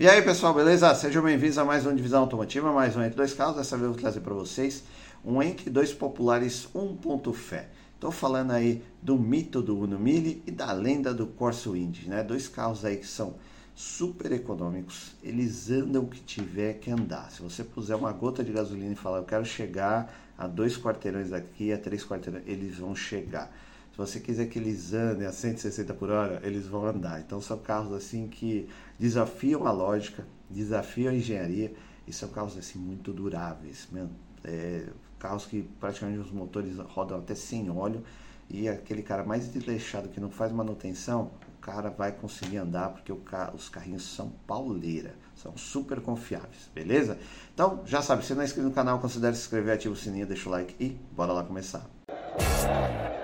E aí pessoal, beleza? Sejam bem-vindos a mais uma Divisão Automotiva, mais um Entre Dois Carros. Dessa vez eu vou trazer para vocês um Entre Dois Populares 1. Fé. Estou falando aí do mito do Uno Mille e da lenda do Corso Indy, né? Dois carros aí que são super econômicos, eles andam o que tiver que andar. Se você puser uma gota de gasolina e falar, eu quero chegar a dois quarteirões daqui, a três quarteirões, eles vão chegar. Se você quiser que eles andem a 160 por hora, eles vão andar. Então são carros assim que desafiam a lógica, desafiam a engenharia e são carros assim muito duráveis, mesmo. É, carros que praticamente os motores rodam até sem óleo e aquele cara mais desleixado que não faz manutenção, o cara vai conseguir andar porque os carrinhos são pauleira, são super confiáveis, beleza? Então, já sabe, se não é inscrito no canal, considere se inscrever, ativa o sininho, deixa o like e bora lá começar. Bom,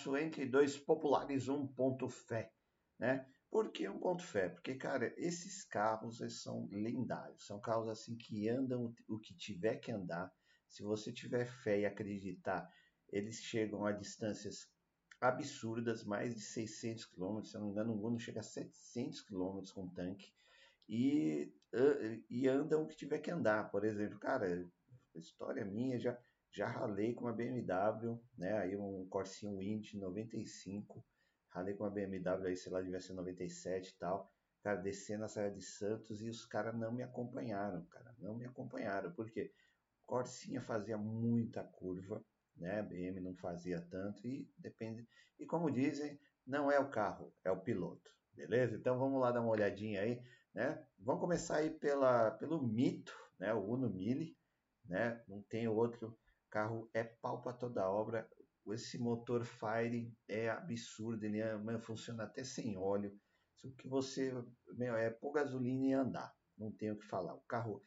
começar aí o nosso Entre Dois Populares um ponto fé, né? Por que um ponto fé? Porque, cara, esses carros eles são lendários, são carros assim que andam o que tiver que andar. Se você tiver fé e acreditar, eles chegam a distâncias absurdas, mais de 600 km, se eu não me engano, o Uno chega a 700 km com tanque, e, e andam o que tiver que andar. Por exemplo, cara, história minha já já ralei com uma BMW, né? Aí um Corsinho Wind 95. Ralei com uma BMW aí, sei lá, devia ser 97 e tal. Cara, descendo a Serra de Santos e os caras não me acompanharam, cara. Não me acompanharam. Por quê? Corsinha fazia muita curva, né? BM não fazia tanto e depende. E como dizem, não é o carro, é o piloto. Beleza? Então vamos lá dar uma olhadinha aí, né? Vamos começar aí pela, pelo mito, né? O Uno Mille, né? Não tem outro carro é pau para toda obra. Esse motor Fire é absurdo, ele é, funciona até sem óleo. O que você meu, é pôr gasolina e andar, não tem o que falar. O carro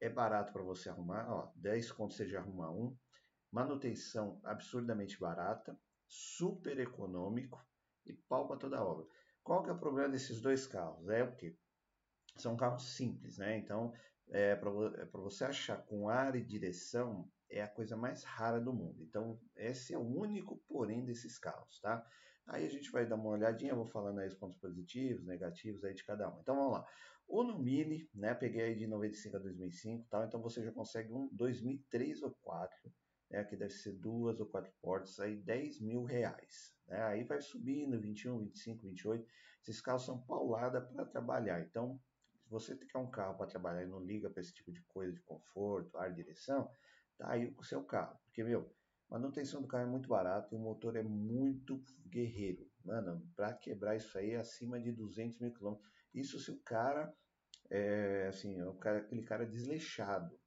é barato para você arrumar, ó, 10 conto você já arruma um. Manutenção absurdamente barata, super econômico e pau para toda obra. Qual que é o problema desses dois carros? É o que? São carros simples, né? Então, é, para é você achar com ar e direção, é a coisa mais rara do mundo. Então, esse é o único porém desses carros, tá? Aí a gente vai dar uma olhadinha, vou falando aí os pontos positivos, negativos aí de cada um. Então vamos lá. O no Mille, né, peguei aí de 95 a 2005, tal, então você já consegue um 2003 ou 4, né, que deve ser duas ou quatro portas, aí 10 mil reais. Né? Aí vai subindo, 21, 25, 28. Esses carros são paulada para trabalhar. Então, se você quer um carro para trabalhar e não liga para esse tipo de coisa de conforto, ar, direção, tá aí o seu carro. Porque, meu, manutenção do carro é muito barato e o motor é muito guerreiro. Mano, para quebrar isso aí é acima de 200 mil quilômetros. Isso se o cara é, assim, cara, aquele cara desleixado.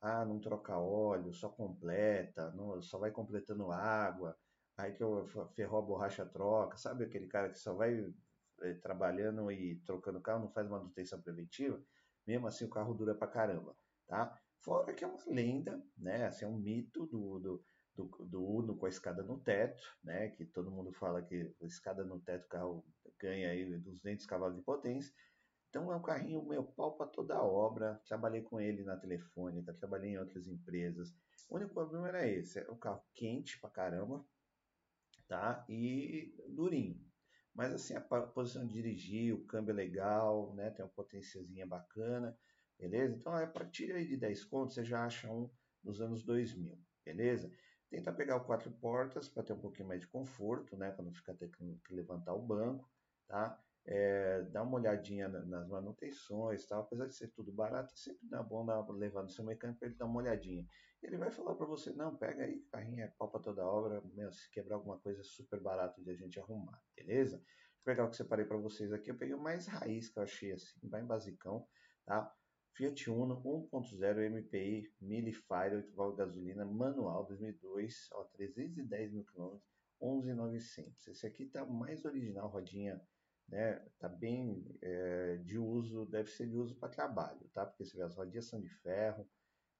Ah, não troca óleo, só completa, não, só vai completando água. Aí que eu ferrou a borracha troca, sabe aquele cara que só vai é, trabalhando e trocando carro, não faz manutenção preventiva? Mesmo assim o carro dura pra caramba, tá? Fora que é uma lenda, né? Assim, é um mito do, do, do, do Uno com a escada no teto, né? Que todo mundo fala que a escada no teto o carro ganha aí 200 cavalos de potência. Então é um carrinho meu pau para toda a obra. Trabalhei com ele na telefônica, trabalhei em outras empresas. O único problema era esse, é um carro quente pra caramba, tá? E durinho. Mas assim, a posição de dirigir, o câmbio é legal, né? Tem uma potênciazinha bacana. Beleza? Então, a partir aí de 10 contos, você já acha um nos anos 2000. Beleza? Tenta pegar o quatro portas para ter um pouquinho mais de conforto, né? Para não ficar tendo que levantar o banco, tá? É, dá uma olhadinha nas manutenções, tá? apesar de ser tudo barato, é sempre dá bom dar, levar no seu mecânico para ele dar uma olhadinha. Ele vai falar para você, não, pega aí, carrinho é pau para toda obra, meu, se quebrar alguma coisa é super barato de a gente arrumar, beleza? Vou pegar o que separei para vocês aqui, eu peguei o mais raiz que eu achei assim, bem basicão, tá? Fiat Uno 1.0 MPI Millifire 8 válvulas de gasolina manual 2002, ó, 310 mil km, 11.900. Esse aqui tá mais original, rodinha, né? Tá bem é, de uso, deve ser de uso para trabalho, tá? Porque você vê as rodinhas são de ferro,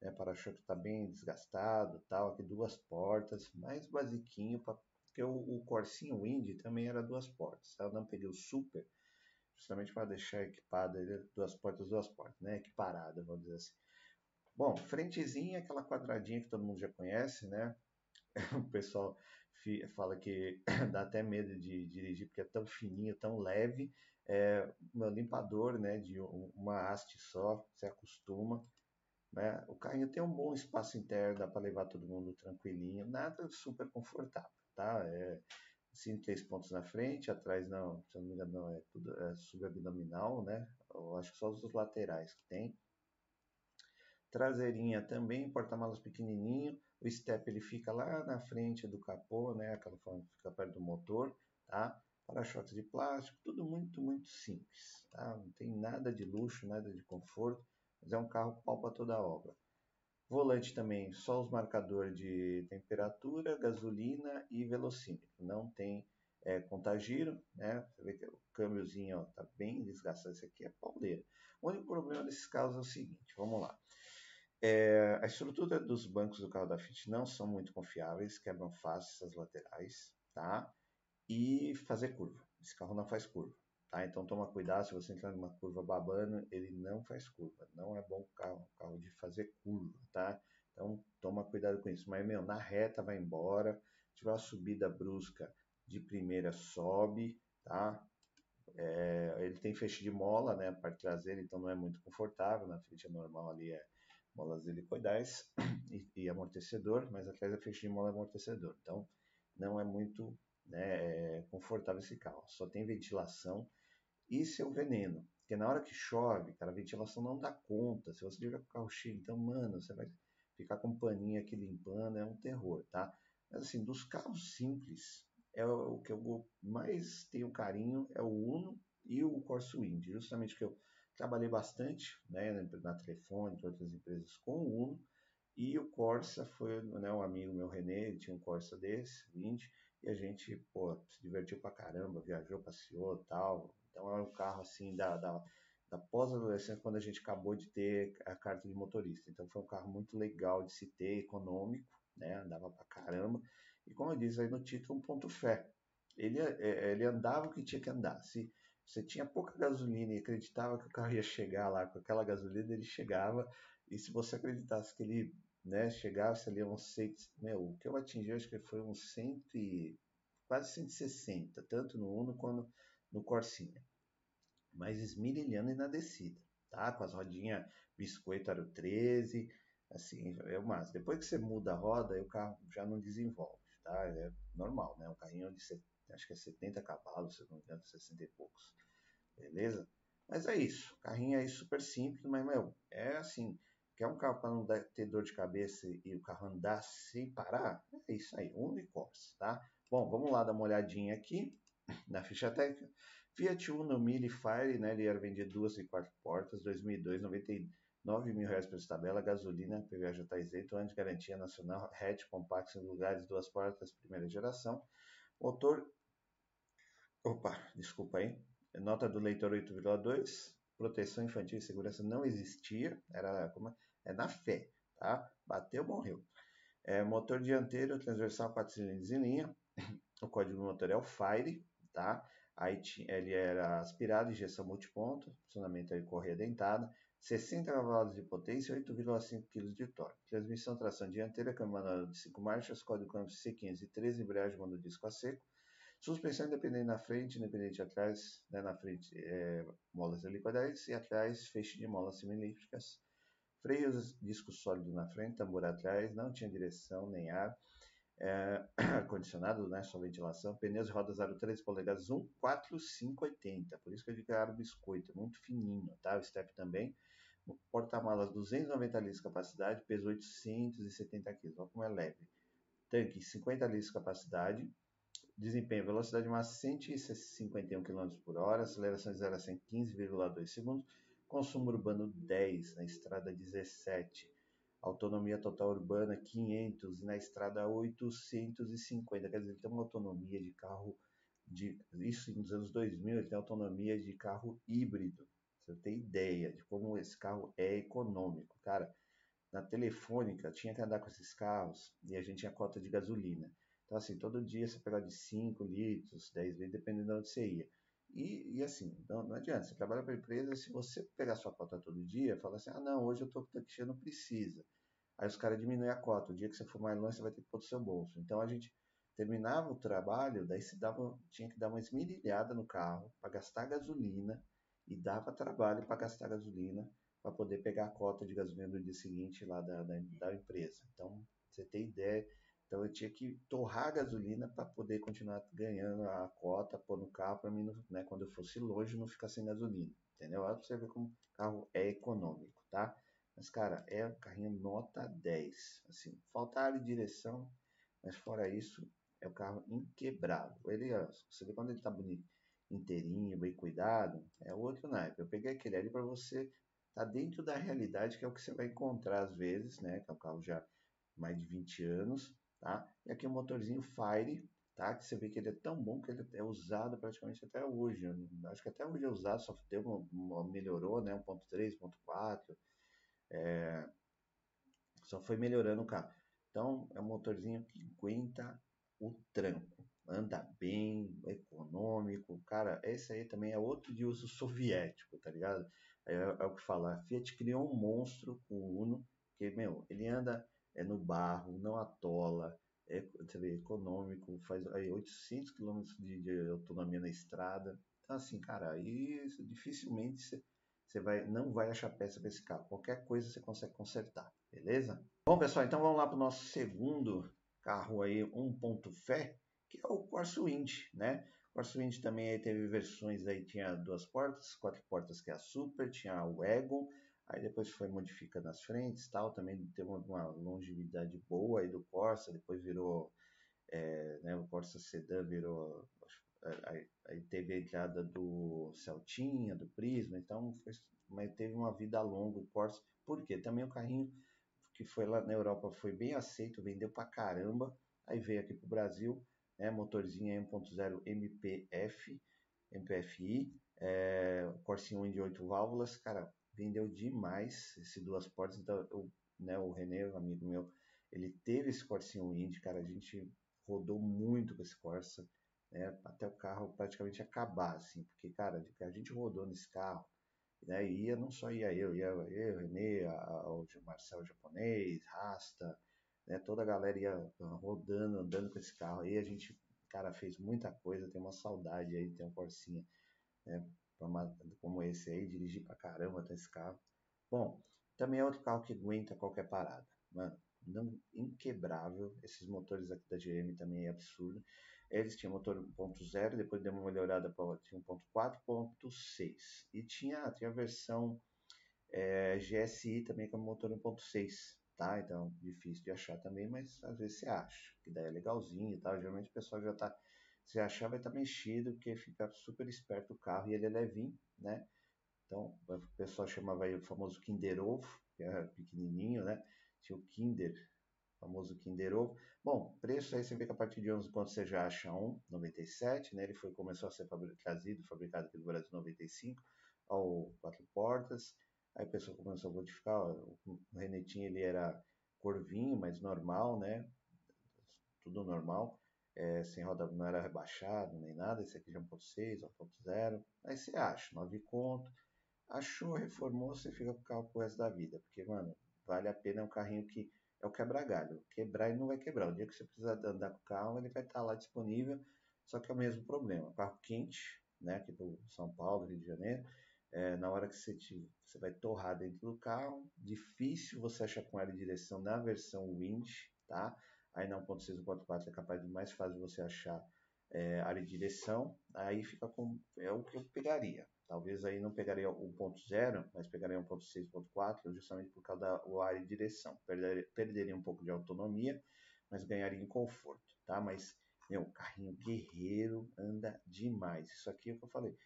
né? Para-choque tá bem desgastado, tal. Aqui duas portas, mais basiquinho, pra, porque o, o Corsinho Wind também era duas portas. Tá? Eu não peguei o Super justamente para deixar equipada duas portas, duas portas, né? Equiparada, vamos dizer assim. Bom, frentezinha, aquela quadradinha que todo mundo já conhece, né? O pessoal fala que dá até medo de dirigir porque é tão fininho, tão leve. É, meu limpador, né, de uma haste só, se acostuma. Né? O carrinho tem um bom espaço interno, dá para levar todo mundo tranquilinho, nada super confortável, tá? É, sim, três pontos na frente, atrás não, se não me engano, não, é tudo é subabdominal, né? Eu acho que só os laterais que tem. Traseirinha também, porta-malas pequenininho, o step ele fica lá na frente do capô, né? Aquela forma que fica perto do motor, tá? Para-choques de plástico, tudo muito, muito simples, tá? Não tem nada de luxo, nada de conforto, mas é um carro pau para toda a obra. Volante também, só os marcadores de temperatura, gasolina e velocímetro. Não tem é, contagiro, né? Você vê que o câmbiozinho está bem desgastado. Esse aqui é pauleira. O único problema desses carros é o seguinte, vamos lá. É, a estrutura dos bancos do carro da Fit não são muito confiáveis, quebram fácil essas laterais, tá? E fazer curva. Esse carro não faz curva, tá? Então toma cuidado, se você entrar numa curva babando, ele não faz curva. Não é bom carro, carro de fazer curva, tá? Então toma cuidado com isso. Mas, meu, na reta vai embora, se tiver uma subida brusca de primeira sobe, tá? É, ele tem feixe de mola, né? A parte traseira, então não é muito confortável. Na frente é normal ali, é molas helicoidais e, e amortecedor, mas atrás é feixe de mola amortecedor. Então, não é muito né, é confortável esse carro. Só tem ventilação. Isso é o veneno. Porque na hora que chove, cara, a ventilação não dá conta. Se você com o carro cheio, então, mano, você vai ficar com paninho aqui limpando, é um terror, tá? Mas assim, dos carros simples, é o que eu mais tenho carinho é o Uno e o Corsa Wind, justamente que eu Trabalhei bastante né, na Telefone, em outras empresas com o Uno. E o Corsa foi né, um amigo meu, René, ele tinha um Corsa desse, 20, e a gente pô, se divertiu pra caramba, viajou, passeou tal. Então era um carro assim da, da, da pós-adolescência, quando a gente acabou de ter a carta de motorista. Então foi um carro muito legal de se ter, econômico, né, andava pra caramba. E como disse aí no título, um ponto fé. Ele, é, ele andava o que tinha que andar. Se, você tinha pouca gasolina e acreditava que o carro ia chegar lá com aquela gasolina, ele chegava. E se você acreditasse que ele né, chegasse ali a uns 100, meu, o que eu atingi acho que foi uns 100 quase 160, tanto no Uno quanto no Corsinha. Mas esmirilhando e na descida, tá? Com as rodinhas biscoito aro 13, assim, é o máximo. Depois que você muda a roda, o carro já não desenvolve, tá? É normal, né? Um carrinho de acho que é 70 cavalos, se não me engano, 60 e poucos. Beleza? Mas é isso. Carrinho aí super simples, mas, meu, é assim. Quer um carro para não ter dor de cabeça e o carro andar sem parar? É isso aí, Unicorse, tá? Bom, vamos lá dar uma olhadinha aqui na ficha técnica. Fiat Uno Mille Fire, né? Ele era vendido duas e quatro portas, 2002, 99 mil reais por tabela, gasolina, PVA já está isento, ano de garantia nacional, hatch compacto em lugares, duas portas, primeira geração. Motor Opa, desculpa aí. Nota do leitor 8,2. Proteção infantil e segurança não existia. Era como é na fé, tá? Bateu, morreu. É, motor dianteiro, transversal, 4 cilindros em linha. O código do motor é o Fire, tá? Aí ele era aspirado, injeção multiponto, funcionamento aí correia dentada, 60 cavalos de potência e 8,5 kg de torque. Transmissão tração dianteira, câmbio manual de 5 marchas, código câmbio C513, embreagem mando disco a seco, Suspensão independente na frente, independente atrás, né, na frente é, molas helicoidais e atrás feixe de molas semilípticas. Freios disco sólido na frente, tambor atrás, não tinha direção nem ar. É, condicionado, né, só ventilação. Pneus e rodas aro 13 polegadas 14580, por isso que digo que é biscoito, muito fininho, tá? O step também. Porta-malas 290 litros de capacidade, peso 870 kg, olha como é leve. Tanque 50 litros de capacidade, Desempenho, velocidade máxima 151 km por hora, aceleração de 0 a 100 15,2 segundos, consumo urbano 10, na estrada 17, autonomia total urbana 500 e na estrada 850, quer dizer, ele tem uma autonomia de carro, de, isso nos anos 2000, ele tem autonomia de carro híbrido, você tem ideia de como esse carro é econômico, cara, na telefônica tinha que andar com esses carros e a gente tinha cota de gasolina, então, assim, todo dia você pega de 5 litros, 10 litros, dependendo de onde você ia. E, e assim, não, não adianta, você trabalha para a empresa, se você pegar sua cota todo dia, fala assim, ah não, hoje eu estou com tanque não precisa. Aí os caras diminuem a cota, o dia que você for mais longe, você vai ter que pôr do seu bolso. Então a gente terminava o trabalho, daí se dava, tinha que dar uma esmirilhada no carro para gastar gasolina e dava trabalho para gastar gasolina para poder pegar a cota de gasolina do dia seguinte lá da, da, da empresa. Então, você tem ideia. Então, eu tinha que torrar gasolina para poder continuar ganhando a cota, pôr no carro, para mim, né, quando eu fosse longe, não ficar sem gasolina. Entendeu? Olha para você ver como o carro é econômico, tá? Mas, cara, é um carrinho nota 10. Assim, falta área de direção, mas fora isso, é um carro inquebrável. Ele, você vê quando ele tá bonito, inteirinho, bem cuidado, é outro naipe. Eu peguei aquele ali para você tá dentro da realidade, que é o que você vai encontrar às vezes, né? Que é um carro já mais de 20 anos, tá? E aqui o motorzinho Fire, tá? Que você vê que ele é tão bom que ele é usado praticamente até hoje. Eu acho que até hoje é usado, só deu uma, uma melhorou, né? 1.3, 1.4, é... só foi melhorando o carro. Então, é um motorzinho que aguenta o tranco. Anda bem, econômico. Cara, esse aí também é outro de uso soviético, tá ligado? É, é o que fala. A Fiat criou um monstro com o Uno, que, meu, ele anda é no barro, não atola, é você vê, econômico, faz aí 800 km de, de, autonomia na estrada. Então, assim, cara, aí dificilmente você, vai, não vai achar peça para esse carro. Qualquer coisa você consegue consertar, beleza? Bom, pessoal, então vamos lá para o nosso segundo carro aí, um ponto fé, que é o Corsa Wind, né? Corsa Wind também aí teve versões aí, tinha duas portas, quatro portas que é a Super, tinha o Egon, aí depois foi modificando as frentes tal, também teve uma, longevidade boa aí do Corsa, depois virou, é, né, o Corsa Sedan virou, aí, aí teve a entrada do Celtinha, do Prisma, então foi, mas teve uma vida longa o Corsa, porque também o carrinho que foi lá na Europa foi bem aceito, vendeu pra caramba. Aí veio aqui pro Brasil, né, motorzinho 1.0 MPF, MPFI, é, Corsinho de 8 válvulas, cara, vendeu demais esse duas portas. Então, eu, né, o René, um amigo meu, ele teve esse Corsinho Indy, cara, a gente rodou muito com esse Corsa, né, até o carro praticamente acabar, assim, porque, cara, a gente rodou nesse carro, né? Ia, não só ia eu, ia eu, Renê, a, o Marcel japonês, Rasta, né? toda a galera ia rodando, andando com esse carro aí, a gente, cara, fez muita coisa, tem uma saudade aí, tem um Corsinha, né? Como esse aí, dirigir pra caramba até esse carro. Bom, também é outro carro que aguenta qualquer parada, mano, não, inquebrável, esses motores aqui da GM também é absurdo. Eles tinham motor 1.0, depois deu uma melhorada para tinha 1.4.6 e tinha, tinha a versão é, GSI também com motor 1.6, tá? Então difícil de achar também, mas às vezes você acha, que daí é legalzinho e tal. Geralmente o pessoal já tá, se achar vai estar tá mexido, porque fica super esperto o carro e ele é levinho, né? Então o pessoal chamava aí o famoso Kinder Ovo, que é pequenininho, né? Tinha o Kinder famoso Kinder Ovo. Bom, preço aí você vê que a partir de 11 pontos você já acha um, 97, né? Ele foi, começou a ser trazido, fabricado aqui no Brasil em 95, ao quatro portas. Aí o pessoal começou a modificar, ó, o Renetinho ele era corvinho, mas normal, né? Tudo normal. É, sem roda, não era rebaixado nem nada. Esse aqui é 1.6, 1.0. Aí você acha, 9 conto. Achou, reformou, você fica com o carro pro resto da vida. Porque, mano, vale a pena, é um carrinho que é o quebra-galho. Quebrar ele não vai quebrar. O dia que você precisar andar com o carro, ele vai estar lá disponível, só que é o mesmo problema. Carro quente, né, aqui do São Paulo, Rio de Janeiro, é, na hora que você, te, você vai torrar dentro do carro, difícil você achar com ela de direção na versão Wind, tá? Aí na 1.6 1.4 é capaz de mais fácil você achar é, área de direção, aí fica com, é o que eu pegaria. Talvez aí não pegaria 1.0, mas pegaria 1.6, 1.4, justamente por causa da área de direção. Perderia, perderia um pouco de autonomia, mas ganharia em conforto, tá? Mas, meu, carrinho guerreiro anda demais. Isso aqui é o que eu falei.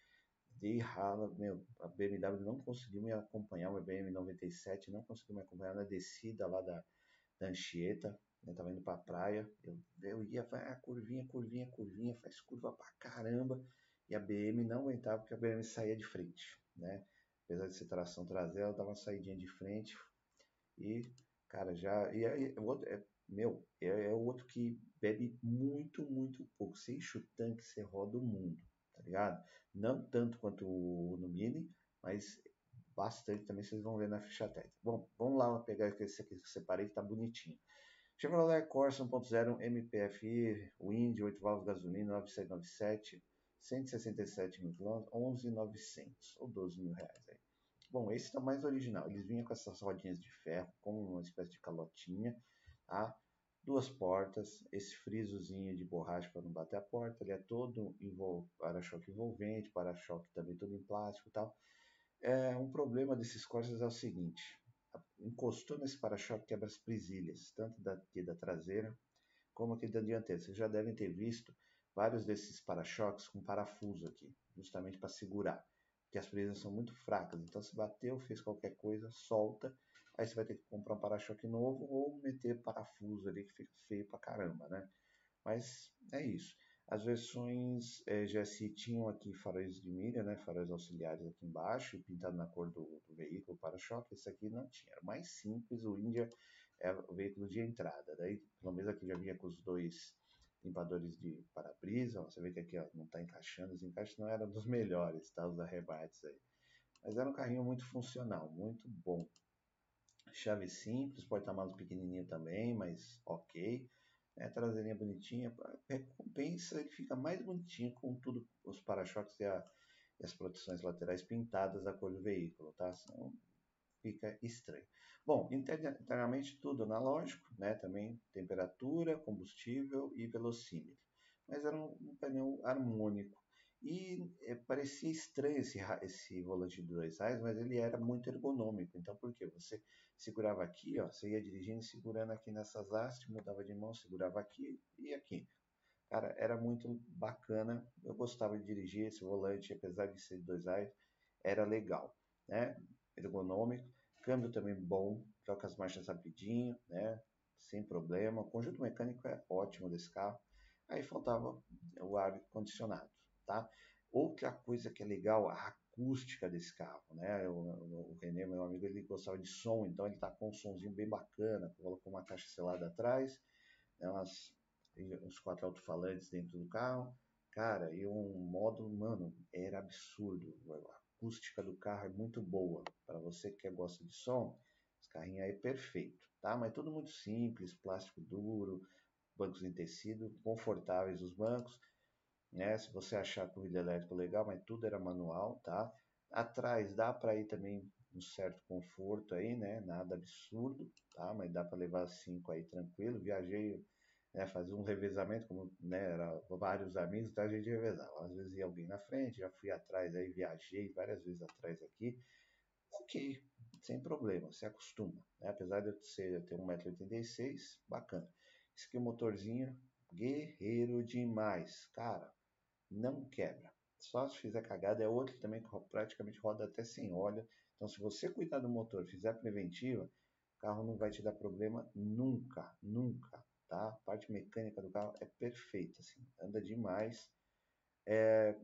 De rala, meu, a BMW não conseguiu me acompanhar, o BMW 97 não conseguiu me acompanhar na descida lá da, da Anchieta, né, tava indo pra praia, eu, eu ia, vai, a curvinha, curvinha, curvinha, faz curva pra caramba, e a BM não aguentava porque a BM saía de frente, né? Apesar de ser tração traseira, ela dava uma saidinha de frente e, cara, já. E aí, o outro, é, meu, é, é o outro que bebe muito, muito pouco. Você enche o tanque, você roda o mundo, tá ligado? Não tanto quanto o Uno Mini, mas bastante também, vocês vão ver na ficha técnica. Bom, vamos lá pegar esse aqui que eu separei, que tá bonitinho. Chevrolet Corsa 1.0 MPFI, Wind, 8 válvulas gasolina, 9797, 167 mil km, 11,900 ou 12 mil reais aí. Bom, esse está mais original. Eles vinham com essas rodinhas de ferro, com uma espécie de calotinha, tá? Duas portas, esse frisozinho de borracha para não bater a porta, ele é todo para-choque envolvente, para-choque também todo em plástico e tal. É, um problema desses Corsas é o seguinte, encostou nesse para-choque quebra as presilhas, tanto daqui da traseira como aqui da dianteira. Vocês já devem ter visto vários desses para-choques com parafuso aqui, justamente para segurar, porque as presilhas são muito fracas. Então, se bateu, fez qualquer coisa, solta, aí você vai ter que comprar um para-choque novo ou meter parafuso ali que fica feio pra caramba, né? Mas é isso. As versões é, GSI tinham aqui faróis de milha, né, faróis auxiliares aqui embaixo, pintado na cor do, do veículo, para-choque. Esse aqui não tinha, era mais simples. O India é o veículo de entrada. Daí, pelo menos aqui já vinha com os dois limpadores de para-brisa. Você vê que aqui ó, não está encaixando, os encaixes não eram dos melhores, tá? Os arrebates aí. Mas era um carrinho muito funcional, muito bom. Chave simples, porta-malas pequenininho também, mas ok é, traseirinha bonitinha, recompensa ele fica mais bonitinho com tudo, os para-choques e, e, as proteções laterais pintadas da cor do veículo, tá? Senão fica estranho. Bom, internamente tudo analógico, né? Também temperatura, combustível e velocímetro. Mas era um, um painel harmônico. E é, parecia estranho esse, esse volante de dois reais, mas ele era muito ergonômico. Então, por quê? Você segurava aqui, ó, você ia dirigindo, segurando aqui nessas hastes, mudava de mão, segurava aqui e aqui. Cara, era muito bacana. Eu gostava de dirigir esse volante, apesar de ser de dois reais, era legal, né? Ergonômico, câmbio também bom, troca as marchas rapidinho, né? Sem problema. O conjunto mecânico é ótimo desse carro. Aí faltava o ar condicionado tá? Outra coisa que é legal, a acústica desse carro, né? O, o, René, meu amigo, ele gostava de som, então ele tá com um somzinho bem bacana, colocou uma caixa selada atrás, né? Umas, uns quatro alto-falantes dentro do carro, cara, e um modo, mano, era absurdo. A acústica do carro é muito boa. Para você que gosta de som, esse carrinho aí é perfeito, tá? Mas tudo muito simples, plástico duro, bancos em tecido, confortáveis os bancos né? Se você achar corrida elétrica legal, mas tudo era manual, tá? Atrás dá para ir também um certo conforto aí, né? Nada absurdo, tá? Mas dá para levar cinco aí tranquilo. Viajei, né? Fazer um revezamento, como né? Era vários amigos, então a gente revezava. Às vezes ia alguém na frente, já fui atrás aí, viajei várias vezes atrás aqui. Ok, sem problema, se acostuma. Né? Apesar de eu ser, ter 1,86m, bacana. Esse aqui é o motorzinho, guerreiro demais. Cara, não quebra. Só se fizer cagada, é outro também que praticamente roda até sem óleo. Então, se você cuidar do motor, fizer preventiva, o carro não vai te dar problema nunca, nunca, tá? A parte mecânica do carro é perfeita, assim, anda demais. É,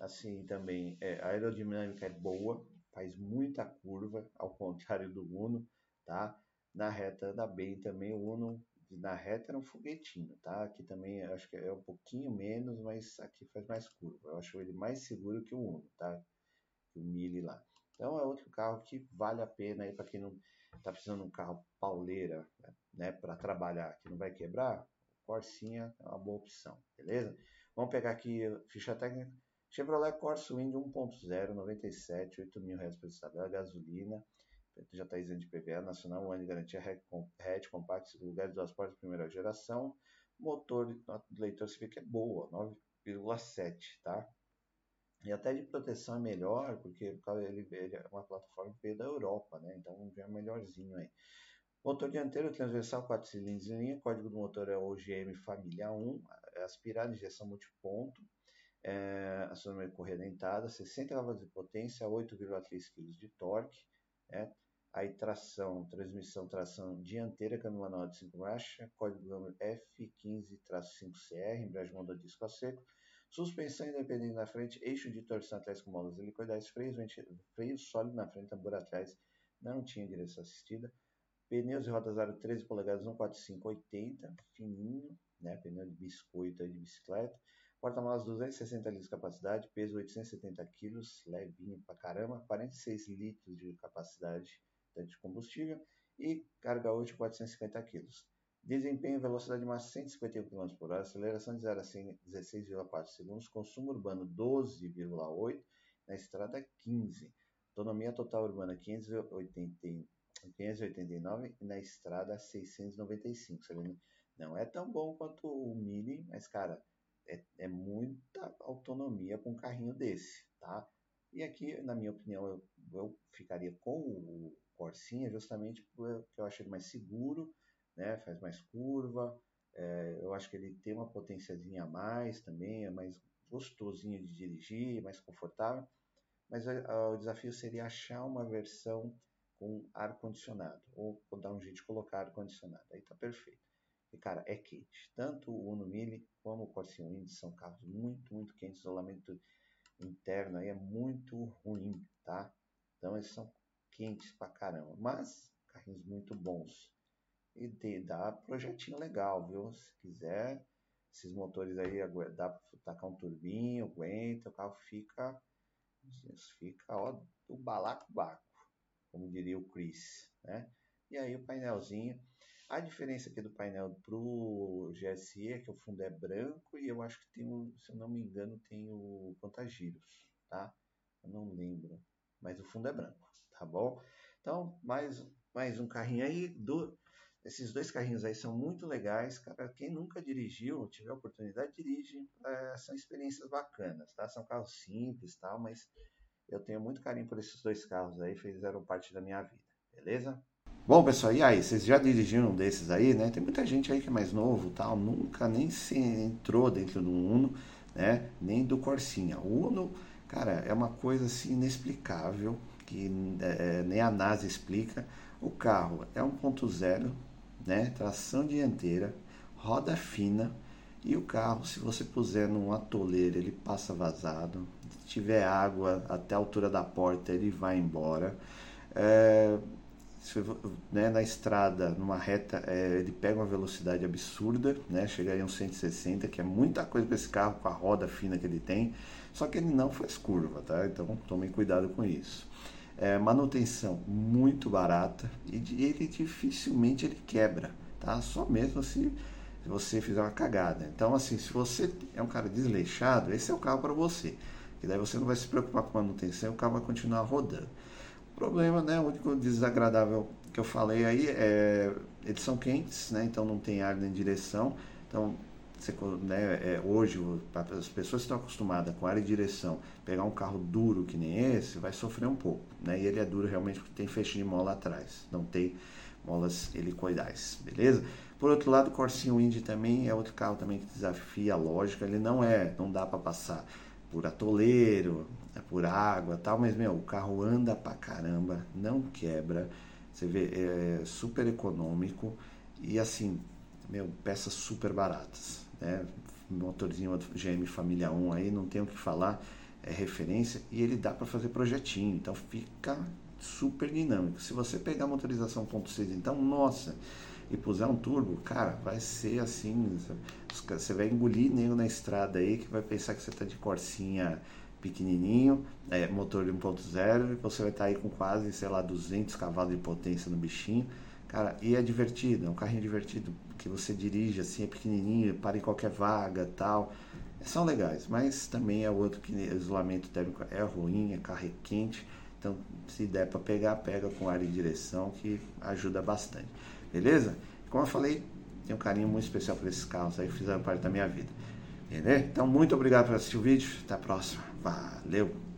assim, também, é, a aerodinâmica é boa, faz muita curva, ao contrário do Uno, tá? Na reta anda bem também, o Uno na reta era um foguetinho, tá? Aqui também acho que é um pouquinho menos, mas aqui faz mais curva. Eu acho ele mais seguro que o Uno, tá? Que o Mille lá. Então é outro carro que vale a pena aí para quem não tá precisando de um carro pauleira, né, para trabalhar, que não vai quebrar. Corsinha é uma boa opção, beleza? Vamos pegar aqui ficha técnica. Chevrolet Corsa Wind 1.0, 97, 8 mil reais por tabela, gasolina, já está isento de PVA nacional, um ano de garantia hatch compact, lugar de duas portas, primeira geração, motor de leitor você vê que é boa, 9,7, tá? E até de proteção é melhor, porque ele, ele é uma plataforma veio da Europa, né? Então já é melhorzinho aí. Motor dianteiro transversal 4 cilindros em linha, código do motor é OGM Família 1, é aspirado, injeção multiponto, é, acionamento correia dentada, 60 cavalos de potência, 8,3 kg de torque, né? Aí tração, transmissão, tração dianteira, câmbio manual de 5 marchas, código número F15-5CR, embreagem motor disco a seco, suspensão independente na frente, eixo de torção atrás com molas helicoidais, freios, freio sólido na frente, tambor atrás, não tinha direção assistida, pneus e rodas aro 13 polegadas 145-80, fininho, né, pneu de biscoito aí de bicicleta, Porta-malas 260 litros de capacidade, peso 870 kg, levinho pra caramba, 46 litros de capacidade de combustível e carga útil 450 kg. Desempenho velocidade máxima 151 km por hora, aceleração de 0 a 100 16,4 segundos, consumo urbano 12,8, na estrada 15. Autonomia total urbana 580, 589 e na estrada 695. Não é tão bom quanto o Mini, mas cara, é, é muita autonomia com um carrinho desse, tá? E aqui, na minha opinião, eu, eu ficaria com o Corsinha justamente porque eu acho ele mais seguro, né? Faz mais curva, é, eu acho que ele tem uma potênciazinha a mais também, é mais gostosinho de dirigir, mais confortável. Mas a, a, o desafio seria achar uma versão com ar-condicionado, ou, ou dar um jeito de colocar ar-condicionado. Aí tá perfeito. E, cara, é quente. Tanto o Uno Mille como o Corsa Wind são carros muito, muito quentes. Isolamento interno aí é muito ruim, tá? Então eles são quentes pra caramba. Mas, carrinhos muito bons. E dá projetinho legal, viu? Se quiser, esses motores aí, dá pra tacar um turbinho, aguenta, o carro fica, fica, ó, do balacobaco, como diria o Chris, né? E aí o painelzinho a diferença aqui do painel para o GSE é que o fundo é branco e eu acho que tem, o, se eu não me engano, tem o contagiros, tá? Eu não lembro, mas o fundo é branco, tá bom? Então, mais, mais um carrinho aí. Do, esses dois carrinhos aí são muito legais, cara. Quem nunca dirigiu, tiver a oportunidade, dirige. É, são experiências bacanas, tá? São carros simples, tal, mas eu tenho muito carinho por esses dois carros aí, fizeram parte da minha vida, beleza? Bom, pessoal, e aí? Vocês já dirigiram um desses aí, né? Tem muita gente aí que é mais novo tal, nunca nem se entrou dentro do Uno, né? Nem do Corsinha. O Uno, cara, é uma coisa assim inexplicável, que é, nem a NASA explica. O carro é 1.0, né? Tração dianteira, roda fina, e o carro, se você puser num atoleiro, ele passa vazado. Se tiver água até a altura da porta, ele vai embora. É, né, na estrada, numa reta, é, ele pega uma velocidade absurda, né, chegaria a uns 160, que é muita coisa para esse carro com a roda fina que ele tem, só que ele não faz curva, tá? Então tomem cuidado com isso. É, manutenção muito barata e ele dificilmente ele quebra, tá? Só mesmo se, se você fizer uma cagada. Então, assim, se você é um cara desleixado, esse é o carro para você. E daí você não vai se preocupar com manutenção o carro vai continuar rodando problema, né? O único desagradável que eu falei aí é eles são quentes, né? Então não tem ar nem direção. Então você, né, é, hoje as pessoas que estão acostumadas com ar e direção, pegar um carro duro que nem esse, vai sofrer um pouco, né? E ele é duro realmente porque tem feixe de mola atrás, não tem molas helicoidais, beleza? Por outro lado, o Corsinho Indy também é outro carro também que desafia a lógica, ele não é, não dá para passar por atoleiro, é por água tal, mas meu, o carro anda pra caramba, não quebra, você vê, é super econômico e assim, meu, peças super baratas, né? Motorzinho GM Família 1 aí, não tem o que falar, é referência e ele dá para fazer projetinho, então fica super dinâmico. Se você pegar a motorização 1.6, então, nossa, e puser um turbo, cara, vai ser assim, você vai engolir nego na estrada aí que vai pensar que você tá de corsinha pequenininho, é, motor de 1.0, você vai estar tá aí com quase, sei lá, 200 cavalos de potência no bichinho. Cara, e é divertido, é um carrinho divertido, que você dirige assim, é pequenininho, para em qualquer vaga tal. São legais, mas também é outro que isolamento térmico é ruim, é carro é quente. Então, se der para pegar, pega com ar e direção, que ajuda bastante. Beleza? Como eu falei, tenho um carinho muito especial por esses carros aí, fizeram parte da minha vida. Entendeu? Então, muito obrigado por assistir o vídeo. Até a próxima. Valeu!